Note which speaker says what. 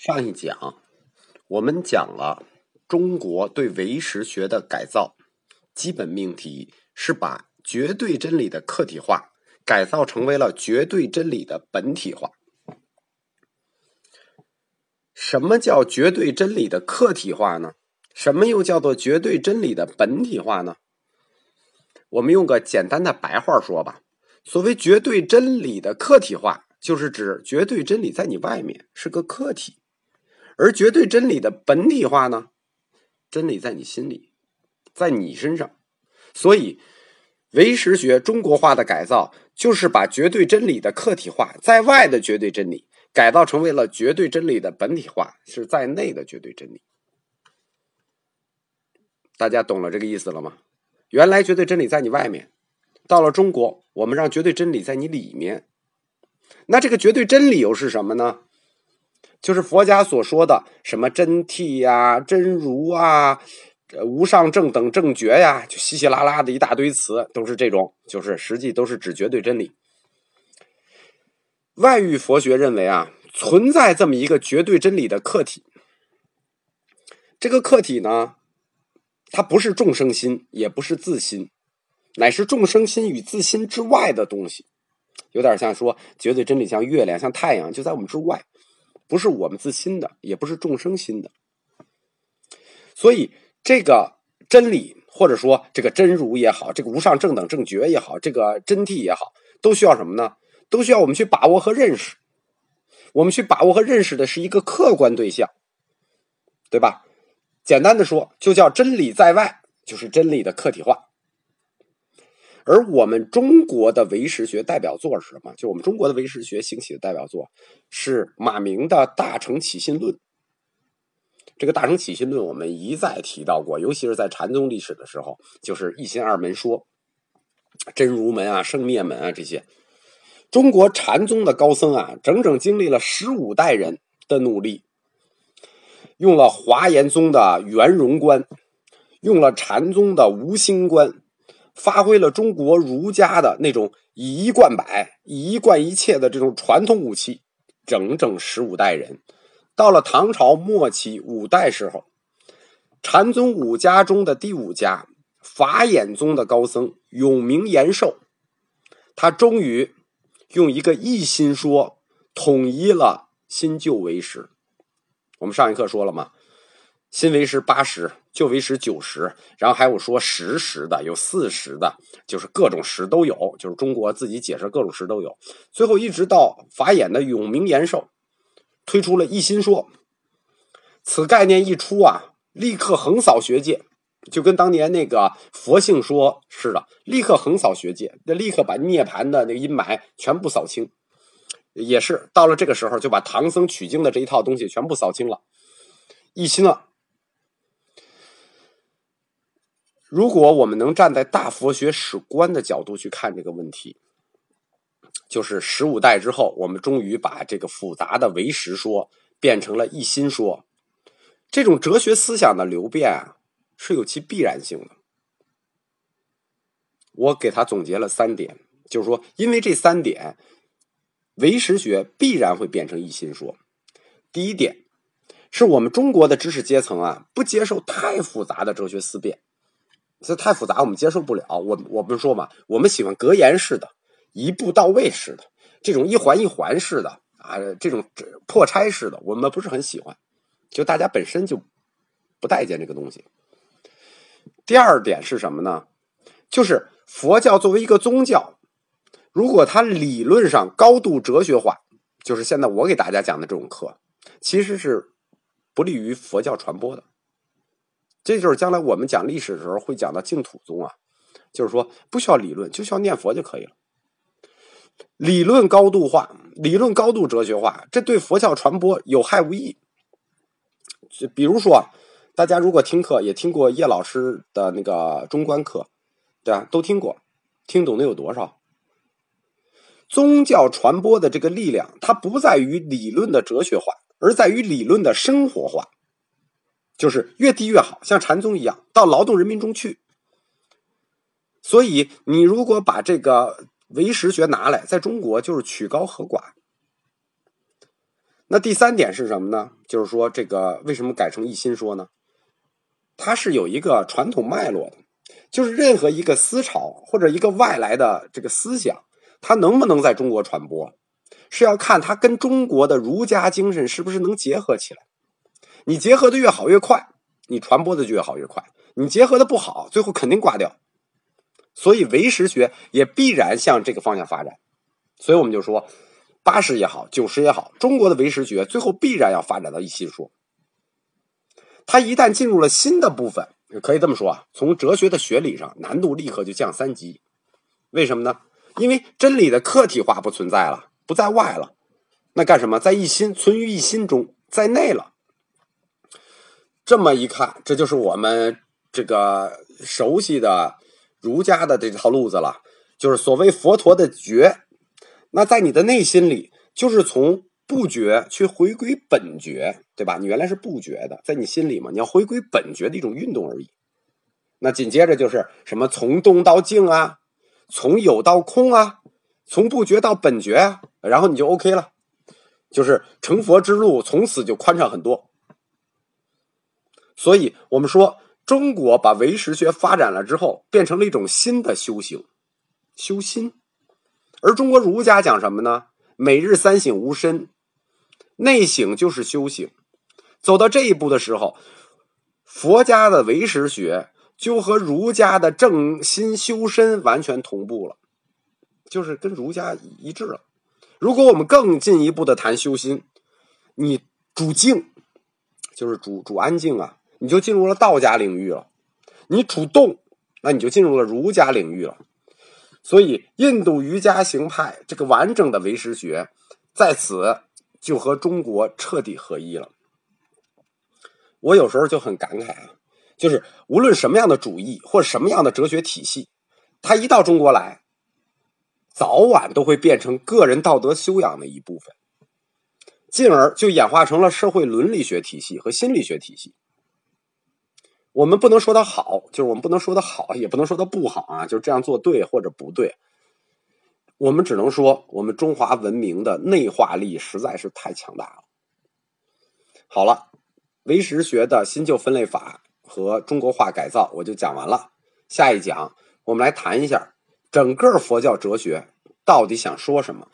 Speaker 1: 上一讲我们讲了中国对唯识学的改造，基本命题是把绝对真理的客体化改造成为了绝对真理的本体化。什么叫绝对真理的客体化呢？什么又叫做绝对真理的本体化呢？我们用个简单的白话说吧，所谓绝对真理的客体化，就是指绝对真理在你外面是个客体。而绝对真理的本体化呢？真理在你心里，在你身上。所以，唯识学中国化的改造，就是把绝对真理的客体化在外的绝对真理，改造成为了绝对真理的本体化，是在内的绝对真理。大家懂了这个意思了吗？原来绝对真理在你外面，到了中国，我们让绝对真理在你里面。那这个绝对真理又是什么呢？就是佛家所说的什么真谛呀、真如啊、无上正等正觉呀，就稀稀拉拉的一大堆词，都是这种，就是实际都是指绝对真理。外域佛学认为啊，存在这么一个绝对真理的客体，这个客体呢，它不是众生心，也不是自心，乃是众生心与自心之外的东西，有点像说绝对真理像月亮、像太阳，就在我们之外。不是我们自心的，也不是众生心的，所以这个真理，或者说这个真如也好，这个无上正等正觉也好，这个真谛也好，都需要什么呢？都需要我们去把握和认识。我们去把握和认识的是一个客观对象，对吧？简单的说，就叫真理在外，就是真理的客体化。而我们中国的唯识学代表作是什么？就我们中国的唯识学兴起的代表作是马明的《大乘起信论》。这个《大乘起信论》我们一再提到过，尤其是在禅宗历史的时候，就是一心二门说、真如门啊、生灭门啊这些。中国禅宗的高僧啊，整整经历了十五代人的努力，用了华严宗的圆融观，用了禅宗的无心观。发挥了中国儒家的那种以一贯百、以一贯一切的这种传统武器，整整十五代人。到了唐朝末期五代时候，禅宗五家中的第五家法眼宗的高僧永明延寿，他终于用一个一心说统一了新旧为师。我们上一课说了嘛？新为师八十，就为师九十，然后还有说十十的，有四十的，就是各种十都有，就是中国自己解释各种十都有。最后一直到法眼的永明延寿推出了一心说，此概念一出啊，立刻横扫学界，就跟当年那个佛性说似的，立刻横扫学界，那立刻把涅槃的那个阴霾全部扫清。也是到了这个时候，就把唐僧取经的这一套东西全部扫清了，一心了。如果我们能站在大佛学史观的角度去看这个问题，就是十五代之后，我们终于把这个复杂的唯识说变成了一心说。这种哲学思想的流变啊，是有其必然性的。我给他总结了三点，就是说，因为这三点，唯识学必然会变成一心说。第一点，是我们中国的知识阶层啊，不接受太复杂的哲学思辨。这太复杂，我们接受不了。我我不是说嘛，我们喜欢格言式的、一步到位式的、这种一环一环式的啊，这种破拆式的，我们不是很喜欢。就大家本身就不待见这个东西。第二点是什么呢？就是佛教作为一个宗教，如果它理论上高度哲学化，就是现在我给大家讲的这种课，其实是不利于佛教传播的。这就是将来我们讲历史的时候会讲到净土宗啊，就是说不需要理论，就需要念佛就可以了。理论高度化，理论高度哲学化，这对佛教传播有害无益。就比如说，大家如果听课也听过叶老师的那个中观课，对吧？都听过，听懂的有多少？宗教传播的这个力量，它不在于理论的哲学化，而在于理论的生活化。就是越低越好，像禅宗一样，到劳动人民中去。所以，你如果把这个唯识学拿来，在中国就是曲高和寡。那第三点是什么呢？就是说，这个为什么改成一心说呢？它是有一个传统脉络的，就是任何一个思潮或者一个外来的这个思想，它能不能在中国传播，是要看它跟中国的儒家精神是不是能结合起来。你结合的越好越快，你传播的就越好越快；你结合的不好，最后肯定挂掉。所以唯识学也必然向这个方向发展。所以我们就说。八十也好，九十也好，中国的唯识学最后必然要发展到一心说。它一旦进入了新的部分，可以这么说啊，从哲学的学理上难度立刻就降三级。为什么呢？因为真理的客体化不存在了，不在外了，那干什么？在一心，存于一心中，在内了。这么一看，这就是我们这个熟悉的儒家的这套路子了，就是所谓佛陀的觉。那在你的内心里，就是从不觉去回归本觉，对吧？你原来是不觉的，在你心里嘛，你要回归本觉的一种运动而已。那紧接着就是什么从动到静啊，从有到空啊，从不觉到本觉啊，然后你就 OK 了，就是成佛之路从此就宽敞很多。所以我们说，中国把唯识学发展了之后，变成了一种新的修行，修心。而中国儒家讲什么呢？每日三省吾身，内省就是修行。走到这一步的时候，佛家的唯识学就和儒家的正心修身完全同步了，就是跟儒家一致了。如果我们更进一步的谈修心，你主静，就是主主安静啊，你就进入了道家领域了；你主动，那你就进入了儒家领域了。所以，印度瑜伽行派这个完整的唯识学，在此就和中国彻底合一了。我有时候就很感慨啊，就是无论什么样的主义或什么样的哲学体系，它一到中国来，早晚都会变成个人道德修养的一部分，进而就演化成了社会伦理学体系和心理学体系。我们不能说它好，就是我们不能说它好，也不能说它不好啊，就是这样做对或者不对。我们只能说，我们中华文明的内化力实在是太强大了。好了，唯识学的新旧分类法和中国化改造我就讲完了。下一讲我们来谈一下整个佛教哲学到底想说什么。